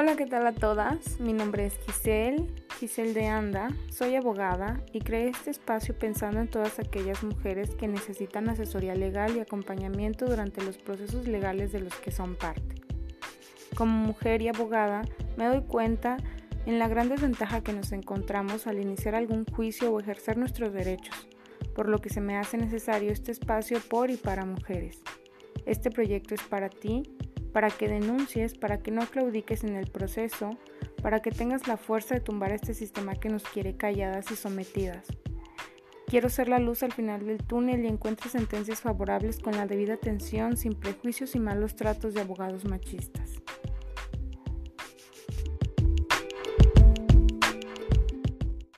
Hola, ¿qué tal a todas? Mi nombre es Giselle, Giselle de Anda, soy abogada y creé este espacio pensando en todas aquellas mujeres que necesitan asesoría legal y acompañamiento durante los procesos legales de los que son parte. Como mujer y abogada, me doy cuenta en la gran desventaja que nos encontramos al iniciar algún juicio o ejercer nuestros derechos, por lo que se me hace necesario este espacio por y para mujeres. Este proyecto es para ti para que denuncies, para que no claudiques en el proceso, para que tengas la fuerza de tumbar este sistema que nos quiere calladas y sometidas. Quiero ser la luz al final del túnel y encuentre sentencias favorables con la debida atención, sin prejuicios y malos tratos de abogados machistas.